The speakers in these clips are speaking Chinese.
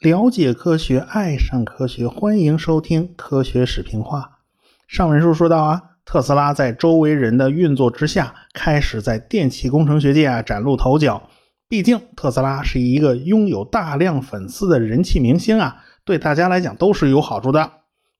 了解科学，爱上科学，欢迎收听科学史评话。上文书说到啊，特斯拉在周围人的运作之下，开始在电气工程学界啊崭露头角。毕竟特斯拉是一个拥有大量粉丝的人气明星啊，对大家来讲都是有好处的。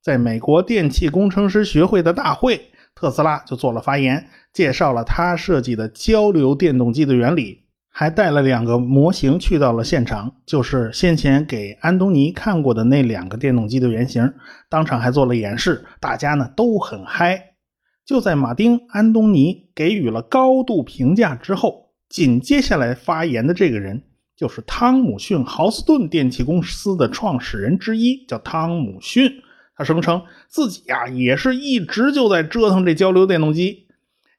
在美国电气工程师学会的大会，特斯拉就做了发言，介绍了他设计的交流电动机的原理。还带了两个模型去到了现场，就是先前给安东尼看过的那两个电动机的原型，当场还做了演示，大家呢都很嗨。就在马丁·安东尼给予了高度评价之后，紧接下来发言的这个人就是汤姆逊·豪斯顿电气公司的创始人之一，叫汤姆逊。他声称自己呀也是一直就在折腾这交流电动机。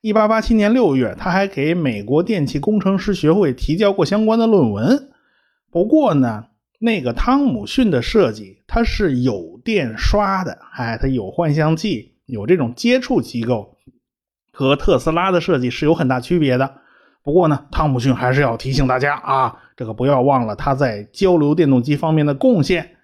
一八八七年六月，他还给美国电气工程师学会提交过相关的论文。不过呢，那个汤姆逊的设计，它是有电刷的，哎，它有换向器，有这种接触机构，和特斯拉的设计是有很大区别的。不过呢，汤姆逊还是要提醒大家啊，这个不要忘了他在交流电动机方面的贡献。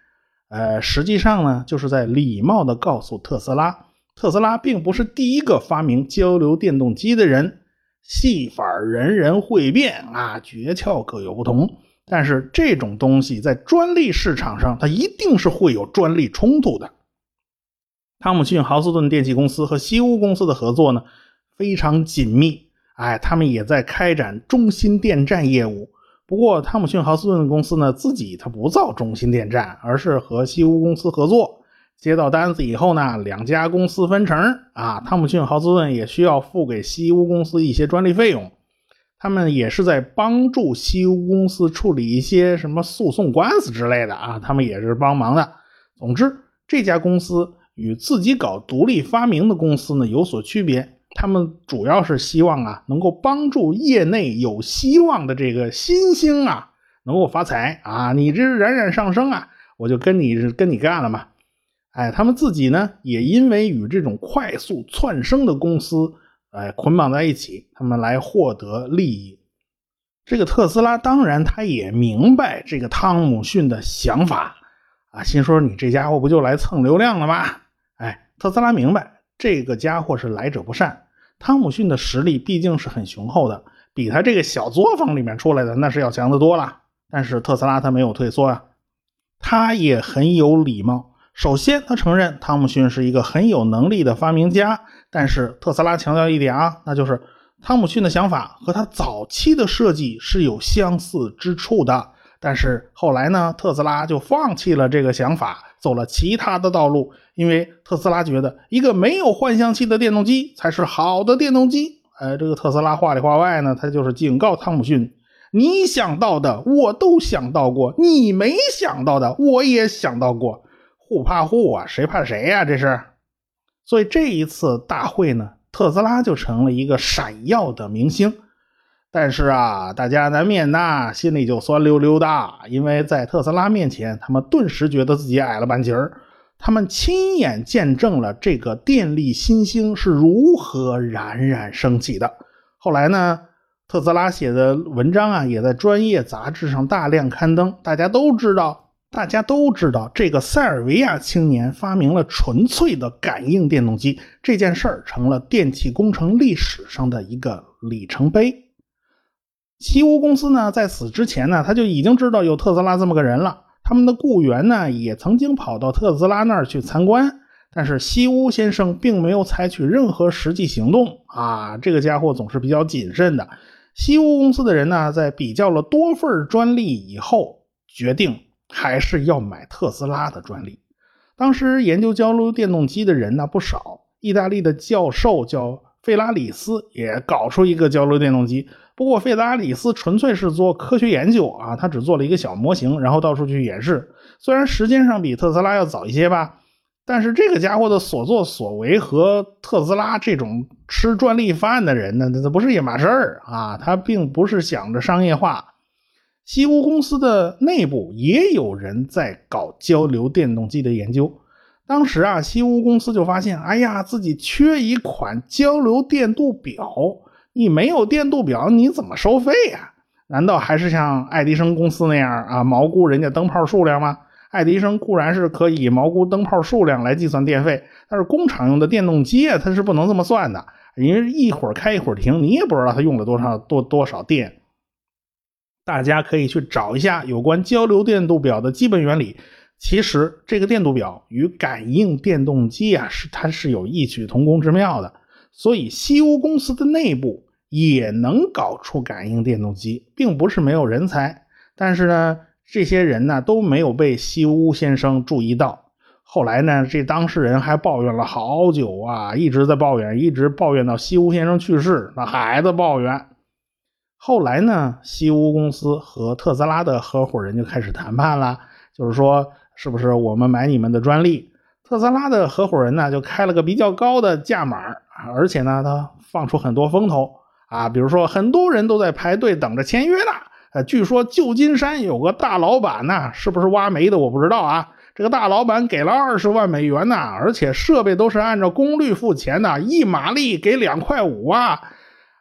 呃，实际上呢，就是在礼貌地告诉特斯拉。特斯拉并不是第一个发明交流电动机的人，戏法人人会变啊，诀窍各有不同。但是这种东西在专利市场上，它一定是会有专利冲突的。汤姆逊豪斯顿电气公司和西屋公司的合作呢，非常紧密。哎，他们也在开展中心电站业务。不过，汤姆逊豪斯顿公司呢，自己它不造中心电站，而是和西屋公司合作。接到单子以后呢，两家公司分成啊，汤姆逊豪斯顿也需要付给西屋公司一些专利费用，他们也是在帮助西屋公司处理一些什么诉讼官司之类的啊，他们也是帮忙的。总之，这家公司与自己搞独立发明的公司呢有所区别，他们主要是希望啊，能够帮助业内有希望的这个新星啊，能够发财啊，你这是冉冉上升啊，我就跟你跟你干了嘛。哎，他们自己呢，也因为与这种快速窜升的公司，哎，捆绑在一起，他们来获得利益。这个特斯拉当然他也明白这个汤姆逊的想法啊，心说你这家伙不就来蹭流量了吗？哎，特斯拉明白这个家伙是来者不善。汤姆逊的实力毕竟是很雄厚的，比他这个小作坊里面出来的那是要强得多了。但是特斯拉他没有退缩啊，他也很有礼貌。首先，他承认汤姆逊是一个很有能力的发明家，但是特斯拉强调一点啊，那就是汤姆逊的想法和他早期的设计是有相似之处的。但是后来呢，特斯拉就放弃了这个想法，走了其他的道路，因为特斯拉觉得一个没有换向器的电动机才是好的电动机。哎，这个特斯拉话里话外呢，他就是警告汤姆逊：你想到的我都想到过，你没想到的我也想到过。互怕互啊，谁怕谁呀？这是，所以这一次大会呢，特斯拉就成了一个闪耀的明星。但是啊，大家难免呐，心里就酸溜溜的，因为在特斯拉面前，他们顿时觉得自己矮了半截儿。他们亲眼见证了这个电力新星是如何冉冉升起的。后来呢，特斯拉写的文章啊，也在专业杂志上大量刊登。大家都知道。大家都知道，这个塞尔维亚青年发明了纯粹的感应电动机这件事儿，成了电气工程历史上的一个里程碑。西屋公司呢，在此之前呢，他就已经知道有特斯拉这么个人了。他们的雇员呢，也曾经跑到特斯拉那儿去参观，但是西屋先生并没有采取任何实际行动啊。这个家伙总是比较谨慎的。西屋公司的人呢，在比较了多份专利以后，决定。还是要买特斯拉的专利。当时研究交流电动机的人呢不少，意大利的教授叫费拉里斯也搞出一个交流电动机。不过费拉里斯纯粹是做科学研究啊，他只做了一个小模型，然后到处去演示。虽然时间上比特斯拉要早一些吧，但是这个家伙的所作所为和特斯拉这种吃专利饭的人呢，那不是一码事儿啊。他并不是想着商业化。西屋公司的内部也有人在搞交流电动机的研究。当时啊，西屋公司就发现，哎呀，自己缺一款交流电度表，你没有电度表，你怎么收费呀？难道还是像爱迪生公司那样啊，毛估人家灯泡数量吗？爱迪生固然是可以毛估灯泡数量来计算电费，但是工厂用的电动机啊，它是不能这么算的。因为一会儿开一会儿停，你也不知道它用了多少多多少电。大家可以去找一下有关交流电度表的基本原理。其实这个电度表与感应电动机啊，是它是有异曲同工之妙的。所以西屋公司的内部也能搞出感应电动机，并不是没有人才。但是呢。这些人呢都没有被西屋先生注意到。后来呢，这当事人还抱怨了好久啊，一直在抱怨，一直抱怨到西屋先生去世，那还在抱怨。后来呢，西屋公司和特斯拉的合伙人就开始谈判了，就是说，是不是我们买你们的专利？特斯拉的合伙人呢就开了个比较高的价码而且呢，他放出很多风头啊，比如说很多人都在排队等着签约呢。呃，据说旧金山有个大老板呢，是不是挖煤的？我不知道啊。这个大老板给了二十万美元呢，而且设备都是按照功率付钱的，一马力给两块五啊！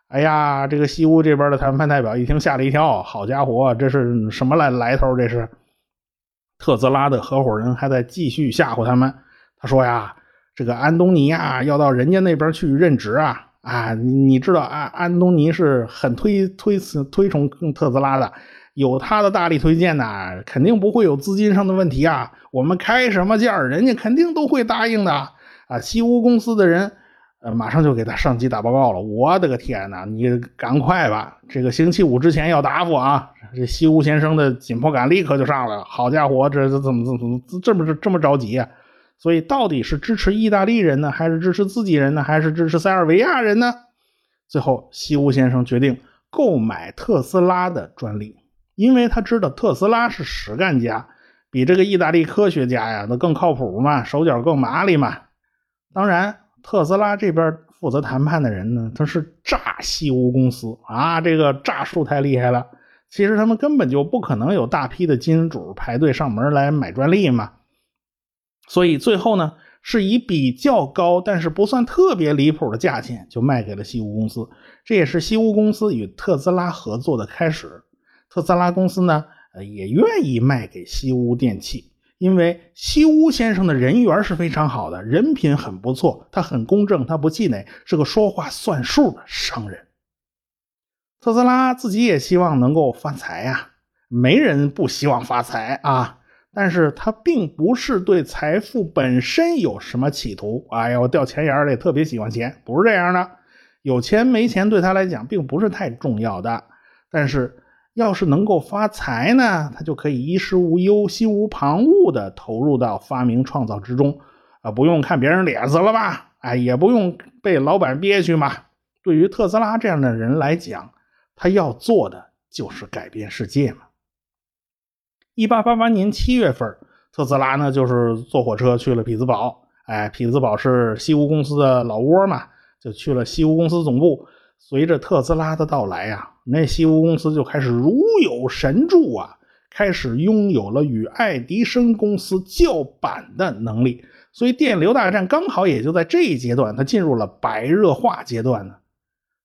哎呀，这个西屋这边的谈判代表一听吓了一跳，好家伙，这是什么来来头？这是特斯拉的合伙人还在继续吓唬他们。他说呀，这个安东尼呀要到人家那边去任职啊。啊，你知道安安东尼是很推推推崇特斯拉的，有他的大力推荐呢，肯定不会有资金上的问题啊。我们开什么价，人家肯定都会答应的啊。西屋公司的人，呃，马上就给他上级打报告了。我的个天哪，你赶快吧，这个星期五之前要答复啊。这西屋先生的紧迫感立刻就上来了。好家伙，这这怎么怎么怎么这么这么着急啊？所以到底是支持意大利人呢，还是支持自己人呢，还是支持塞尔维亚人呢？最后，西屋先生决定购买特斯拉的专利，因为他知道特斯拉是实干家，比这个意大利科学家呀那更靠谱嘛，手脚更麻利嘛。当然，特斯拉这边负责谈判的人呢，他是诈西屋公司啊，这个诈术太厉害了。其实他们根本就不可能有大批的金主排队上门来买专利嘛。所以最后呢，是以比较高但是不算特别离谱的价钱就卖给了西屋公司，这也是西屋公司与特斯拉合作的开始。特斯拉公司呢，呃，也愿意卖给西屋电器，因为西屋先生的人缘是非常好的，人品很不错，他很公正，他不气馁，是个说话算数的商人。特斯拉自己也希望能够发财呀，没人不希望发财啊。但是他并不是对财富本身有什么企图。哎呀，我掉钱眼里特别喜欢钱，不是这样的。有钱没钱对他来讲并不是太重要的。但是要是能够发财呢，他就可以衣食无忧、心无旁骛地投入到发明创造之中，啊，不用看别人脸色了吧？哎，也不用被老板憋屈嘛。对于特斯拉这样的人来讲，他要做的就是改变世界嘛。一八八八年七月份，特斯拉呢就是坐火车去了匹兹堡。哎，匹兹堡是西屋公司的老窝嘛，就去了西屋公司总部。随着特斯拉的到来呀，那西屋公司就开始如有神助啊，开始拥有了与爱迪生公司叫板的能力。所以电流大战刚好也就在这一阶段，它进入了白热化阶段呢。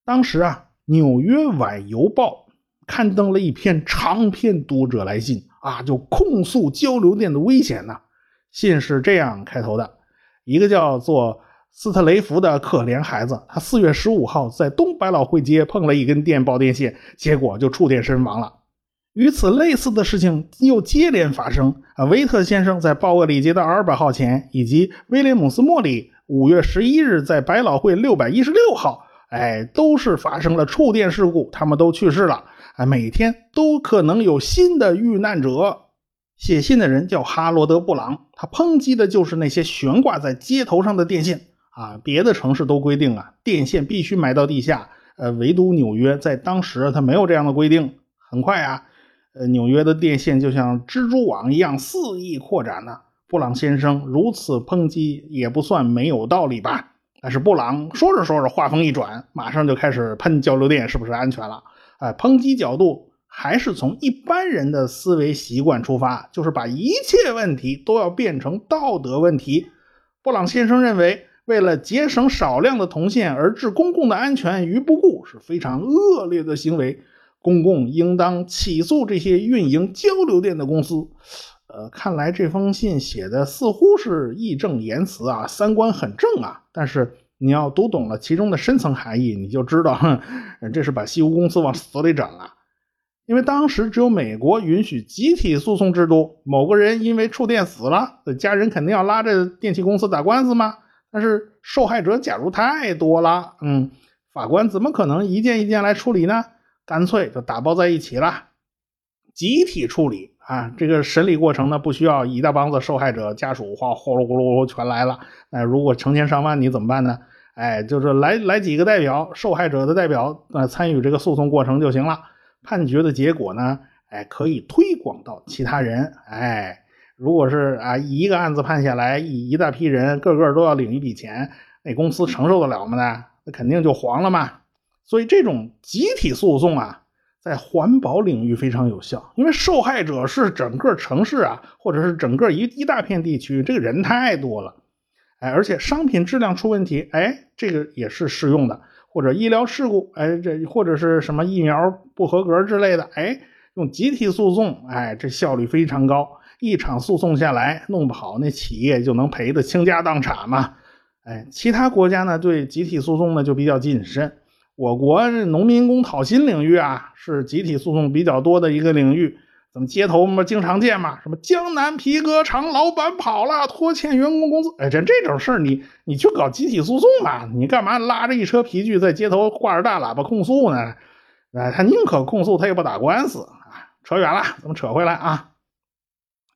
当时啊，《纽约晚邮报》刊登了一篇长篇读者来信。啊，就控诉交流电的危险呢。信是这样开头的：一个叫做斯特雷弗的可怜孩子，他四月十五号在东百老汇街碰了一根电报电线，结果就触电身亡了。与此类似的事情又接连发生。啊，威特先生在鲍厄里街的二百号前，以及威廉姆斯莫里五月十一日在百老汇六百一十六号，哎，都是发生了触电事故，他们都去世了。啊，每天都可能有新的遇难者。写信的人叫哈罗德·布朗，他抨击的就是那些悬挂在街头上的电线。啊，别的城市都规定啊，电线必须埋到地下。呃，唯独纽约在当时他没有这样的规定。很快啊，呃，纽约的电线就像蜘蛛网一样肆意扩展呢。布朗先生如此抨击也不算没有道理吧？但是布朗说着说着话锋一转，马上就开始喷交流电是不是安全了？哎，抨击角度还是从一般人的思维习惯出发，就是把一切问题都要变成道德问题。布朗先生认为，为了节省少量的铜线而置公共的安全于不顾，是非常恶劣的行为。公共应当起诉这些运营交流电的公司。呃，看来这封信写的似乎是义正言辞啊，三观很正啊。但是你要读懂了其中的深层含义，你就知道，哼，这是把西屋公司往死里整了。因为当时只有美国允许集体诉讼制度，某个人因为触电死了，家人肯定要拉着电器公司打官司嘛？但是受害者假如太多了，嗯，法官怎么可能一件一件来处理呢？干脆就打包在一起了，集体处理啊！这个审理过程呢，不需要一大帮子受害者家属哗呼噜咕噜全来了。哎，如果成千上万，你怎么办呢？哎，就是来来几个代表，受害者的代表，呃，参与这个诉讼过程就行了。判决的结果呢，哎，可以推广到其他人。哎，如果是啊，一个案子判下来，一一大批人个个都要领一笔钱，那公司承受得了吗？呢？那肯定就黄了嘛。所以这种集体诉讼啊，在环保领域非常有效，因为受害者是整个城市啊，或者是整个一一大片地区，这个人太多了，哎，而且商品质量出问题，哎，这个也是适用的，或者医疗事故，哎，这或者是什么疫苗不合格之类的，哎，用集体诉讼，哎，这效率非常高，一场诉讼下来，弄不好那企业就能赔得倾家荡产嘛，哎，其他国家呢对集体诉讼呢就比较谨慎。我国这农民工讨薪领域啊，是集体诉讼比较多的一个领域。怎么街头嘛经常见嘛？什么江南皮革厂老板跑了，拖欠员工工资。哎，这这种事儿，你你去搞集体诉讼吧？你干嘛拉着一车皮具在街头挂着大喇叭控诉呢？哎，他宁可控诉，他也不打官司啊。扯远了，咱们扯回来啊。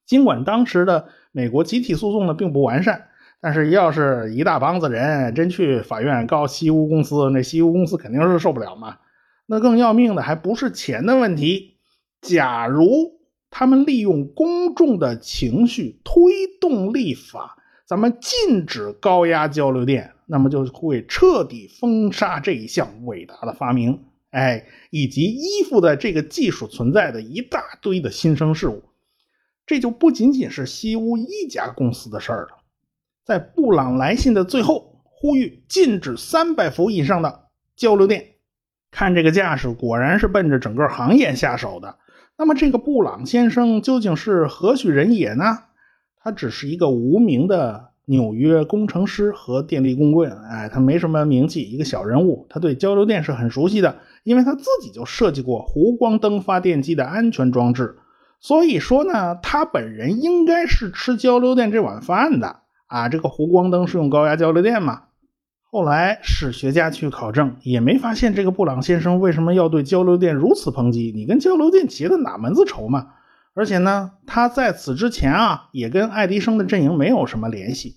尽管当时的美国集体诉讼呢并不完善。但是，要是一大帮子人真去法院告西屋公司，那西屋公司肯定是受不了嘛。那更要命的还不是钱的问题。假如他们利用公众的情绪推动立法，咱们禁止高压交流电，那么就会彻底封杀这一项伟大的发明，哎，以及依附在这个技术存在的一大堆的新生事物。这就不仅仅是西屋一家公司的事儿了。在布朗来信的最后，呼吁禁止三百伏以上的交流电。看这个架势，果然是奔着整个行业下手的。那么，这个布朗先生究竟是何许人也呢？他只是一个无名的纽约工程师和电力工棍，哎，他没什么名气，一个小人物。他对交流电是很熟悉的，因为他自己就设计过弧光灯发电机的安全装置。所以说呢，他本人应该是吃交流电这碗饭的。啊，这个弧光灯是用高压交流电嘛？后来史学家去考证，也没发现这个布朗先生为什么要对交流电如此抨击。你跟交流电结的哪门子仇嘛？而且呢，他在此之前啊，也跟爱迪生的阵营没有什么联系。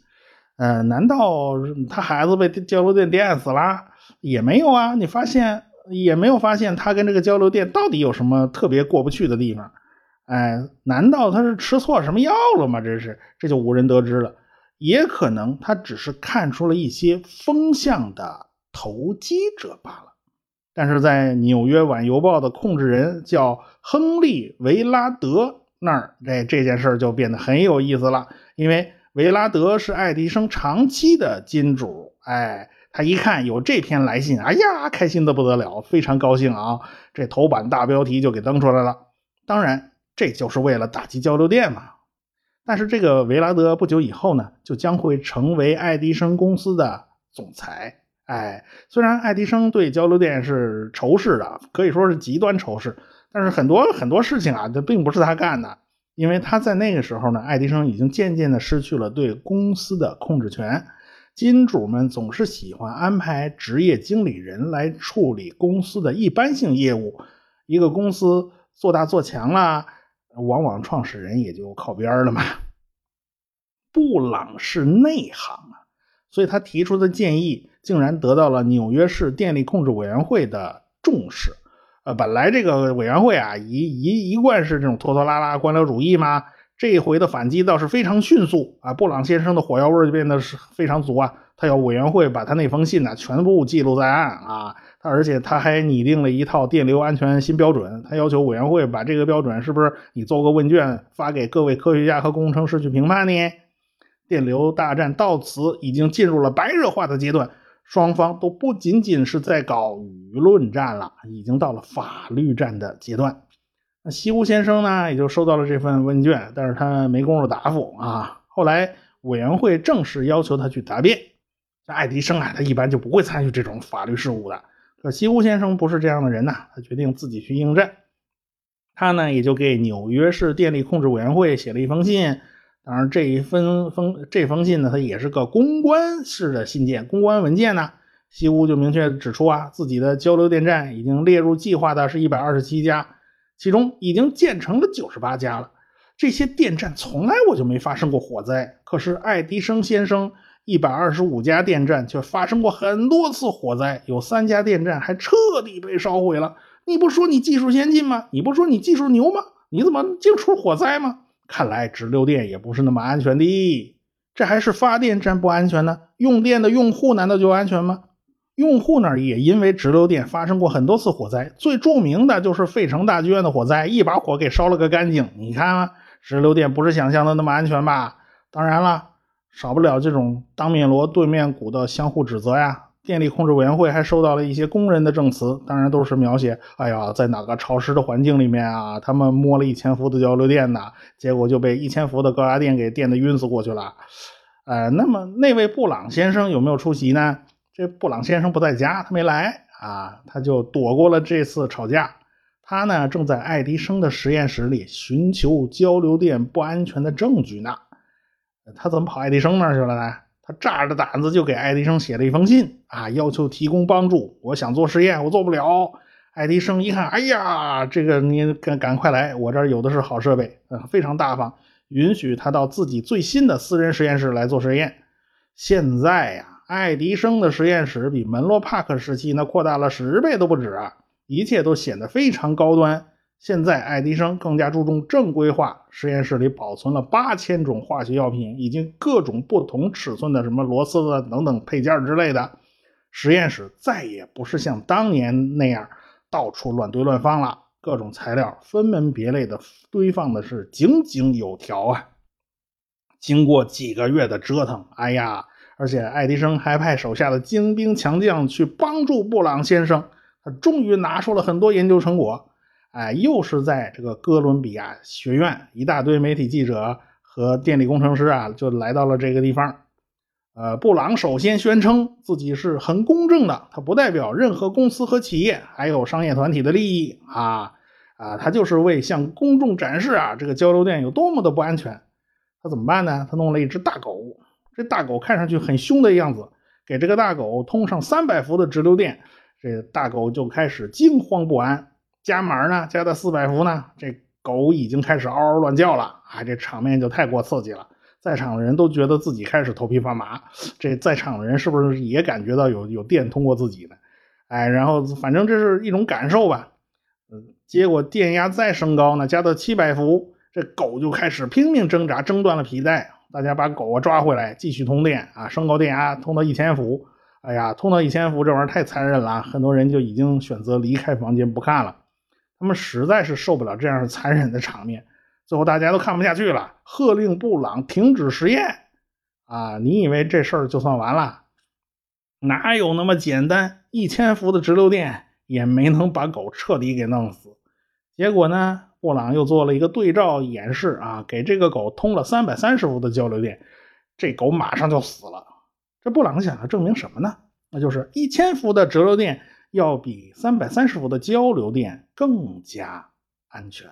呃，难道他孩子被交流电电死了？也没有啊，你发现也没有发现他跟这个交流电到底有什么特别过不去的地方？哎，难道他是吃错什么药了吗？这是，这就无人得知了。也可能他只是看出了一些风向的投机者罢了。但是在纽约晚邮报的控制人叫亨利·维拉德那儿，这这件事就变得很有意思了。因为维拉德是爱迪生长期的金主，哎，他一看有这篇来信，哎呀，开心的不得了，非常高兴啊！这头版大标题就给登出来了。当然，这就是为了打击交流电嘛。但是这个维拉德不久以后呢，就将会成为爱迪生公司的总裁。哎，虽然爱迪生对交流电是仇视的，可以说是极端仇视，但是很多很多事情啊，这并不是他干的，因为他在那个时候呢，爱迪生已经渐渐的失去了对公司的控制权。金主们总是喜欢安排职业经理人来处理公司的一般性业务，一个公司做大做强了。往往创始人也就靠边了嘛。布朗是内行啊，所以他提出的建议竟然得到了纽约市电力控制委员会的重视。呃，本来这个委员会啊，一一一贯是这种拖拖拉拉、官僚主义嘛，这一回的反击倒是非常迅速啊。布朗先生的火药味就变得是非常足啊，他要委员会把他那封信呢全部记录在案啊。而且他还拟定了一套电流安全新标准，他要求委员会把这个标准是不是你做个问卷发给各位科学家和工程师去评判呢？电流大战到此已经进入了白热化的阶段，双方都不仅仅是在搞舆论战了，已经到了法律战的阶段。那西屋先生呢，也就收到了这份问卷，但是他没工夫答复啊。后来委员会正式要求他去答辩。像爱迪生啊，他一般就不会参与这种法律事务的。西屋先生不是这样的人呐，他决定自己去应战。他呢，也就给纽约市电力控制委员会写了一封信。当然，这一封封这封信呢，它也是个公关式的信件，公关文件呢。西屋就明确指出啊，自己的交流电站已经列入计划的是一百二十七家，其中已经建成了九十八家了。这些电站从来我就没发生过火灾，可是爱迪生先生一百二十五家电站却发生过很多次火灾，有三家电站还彻底被烧毁了。你不说你技术先进吗？你不说你技术牛吗？你怎么净出火灾吗？看来直流电也不是那么安全的，这还是发电站不安全呢？用电的用户难道就安全吗？用户那儿也因为直流电发生过很多次火灾，最著名的就是费城大剧院的火灾，一把火给烧了个干净。你看，啊直流电不是想象的那么安全吧？当然了，少不了这种当面锣对面鼓的相互指责呀。电力控制委员会还收到了一些工人的证词，当然都是描写，哎呀，在哪个潮湿的环境里面啊，他们摸了一千伏的交流电呢，结果就被一千伏的高压电给电得晕死过去了。呃，那么那位布朗先生有没有出席呢？这布朗先生不在家，他没来啊，他就躲过了这次吵架。他呢，正在爱迪生的实验室里寻求交流电不安全的证据呢。他怎么跑爱迪生那儿去了呢？他炸着胆子就给爱迪生写了一封信啊，要求提供帮助。我想做实验，我做不了。爱迪生一看，哎呀，这个你赶赶快来，我这儿有的是好设备，非常大方，允许他到自己最新的私人实验室来做实验。现在呀，爱迪生的实验室比门罗帕克时期那扩大了十倍都不止啊，一切都显得非常高端。现在，爱迪生更加注重正规化。实验室里保存了八千种化学药品，以及各种不同尺寸的什么螺丝啊等等配件之类的。实验室再也不是像当年那样到处乱堆乱放了，各种材料分门别类的堆放的是井井有条啊。经过几个月的折腾，哎呀，而且爱迪生还派手下的精兵强将去帮助布朗先生，他终于拿出了很多研究成果。哎，又是在这个哥伦比亚学院，一大堆媒体记者和电力工程师啊，就来到了这个地方。呃，布朗首先宣称自己是很公正的，他不代表任何公司和企业，还有商业团体的利益啊啊，他就是为向公众展示啊，这个交流电有多么的不安全。他怎么办呢？他弄了一只大狗，这大狗看上去很凶的样子，给这个大狗通上三百伏的直流电，这大狗就开始惊慌不安。加码呢，加到四百伏呢，这狗已经开始嗷嗷乱叫了啊！这场面就太过刺激了，在场的人都觉得自己开始头皮发麻。这在场的人是不是也感觉到有有电通过自己呢？哎，然后反正这是一种感受吧。嗯，结果电压再升高呢，加到七百伏，这狗就开始拼命挣扎，挣断了皮带。大家把狗啊抓回来，继续通电啊，升高电压，通到一千伏。哎呀，通到一千伏，这玩意儿太残忍了，很多人就已经选择离开房间不看了。他们实在是受不了这样残忍的场面，最后大家都看不下去了，喝令布朗停止实验。啊，你以为这事儿就算完了？哪有那么简单？一千伏的直流电也没能把狗彻底给弄死。结果呢，布朗又做了一个对照演示啊，给这个狗通了三百三十伏的交流电，这狗马上就死了。这布朗想要证明什么呢？那就是一千伏的直流电。要比三百三十伏的交流电更加安全，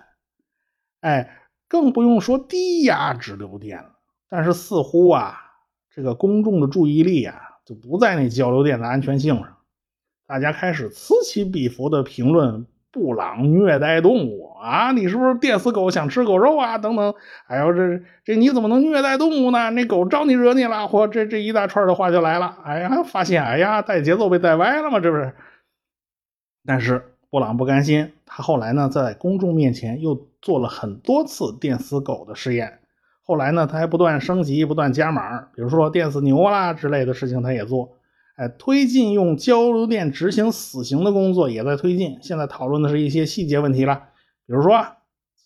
哎，更不用说低压直流电了。但是似乎啊，这个公众的注意力啊，就不在那交流电的安全性上，大家开始此起彼伏的评论布朗虐待动物啊，你是不是电死狗想吃狗肉啊？等等，哎呦，这这你怎么能虐待动物呢？那狗招你惹你了？或这这一大串的话就来了。哎呀，发现哎呀，带节奏被带歪了吗？这不是？但是布朗不甘心，他后来呢，在公众面前又做了很多次电死狗的试验。后来呢，他还不断升级，不断加码，比如说电死牛啦之类的事情，他也做。哎，推进用交流电执行死刑的工作也在推进。现在讨论的是一些细节问题了，比如说，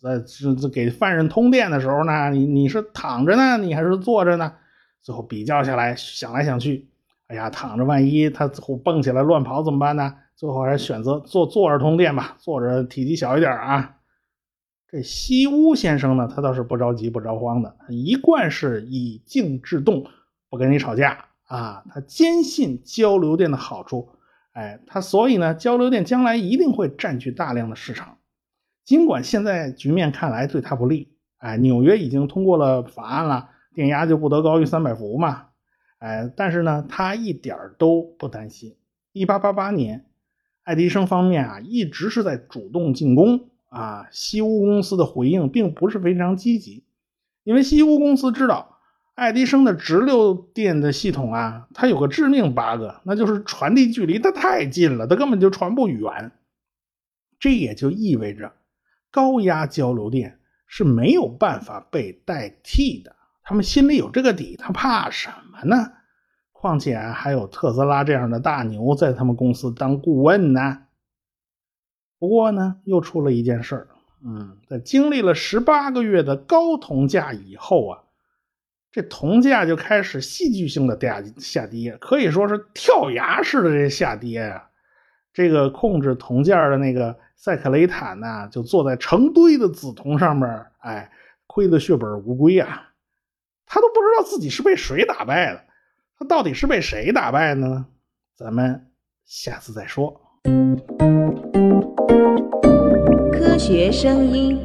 在这这给犯人通电的时候呢，你你是躺着呢，你还是坐着呢？最后比较下来，想来想去，哎呀，躺着万一他蹦起来乱跑怎么办呢？最后还是选择坐坐着通电吧，坐着体积小一点啊。这西屋先生呢，他倒是不着急不着慌的，一贯是以静制动，不跟你吵架啊。他坚信交流电的好处，哎，他所以呢，交流电将来一定会占据大量的市场。尽管现在局面看来对他不利，哎，纽约已经通过了法案了，电压就不得高于三百伏嘛，哎，但是呢，他一点都不担心。一八八八年，爱迪生方面啊，一直是在主动进攻。啊，西屋公司的回应并不是非常积极，因为西屋公司知道爱迪生的直流电的系统啊，它有个致命 bug，那就是传递距离它太近了，它根本就传不远。这也就意味着高压交流电是没有办法被代替的。他们心里有这个底，他怕什么呢？况且还有特斯拉这样的大牛在他们公司当顾问呢。不过呢，又出了一件事儿。嗯，在经历了十八个月的高铜价以后啊，这铜价就开始戏剧性的下下跌，可以说是跳崖式的这下跌呀。这个控制铜价的那个塞克雷坦呢，就坐在成堆的紫铜上面，哎，亏得血本无归啊。他都不知道自己是被谁打败的，他到底是被谁打败的呢？咱们下次再说。科学声音。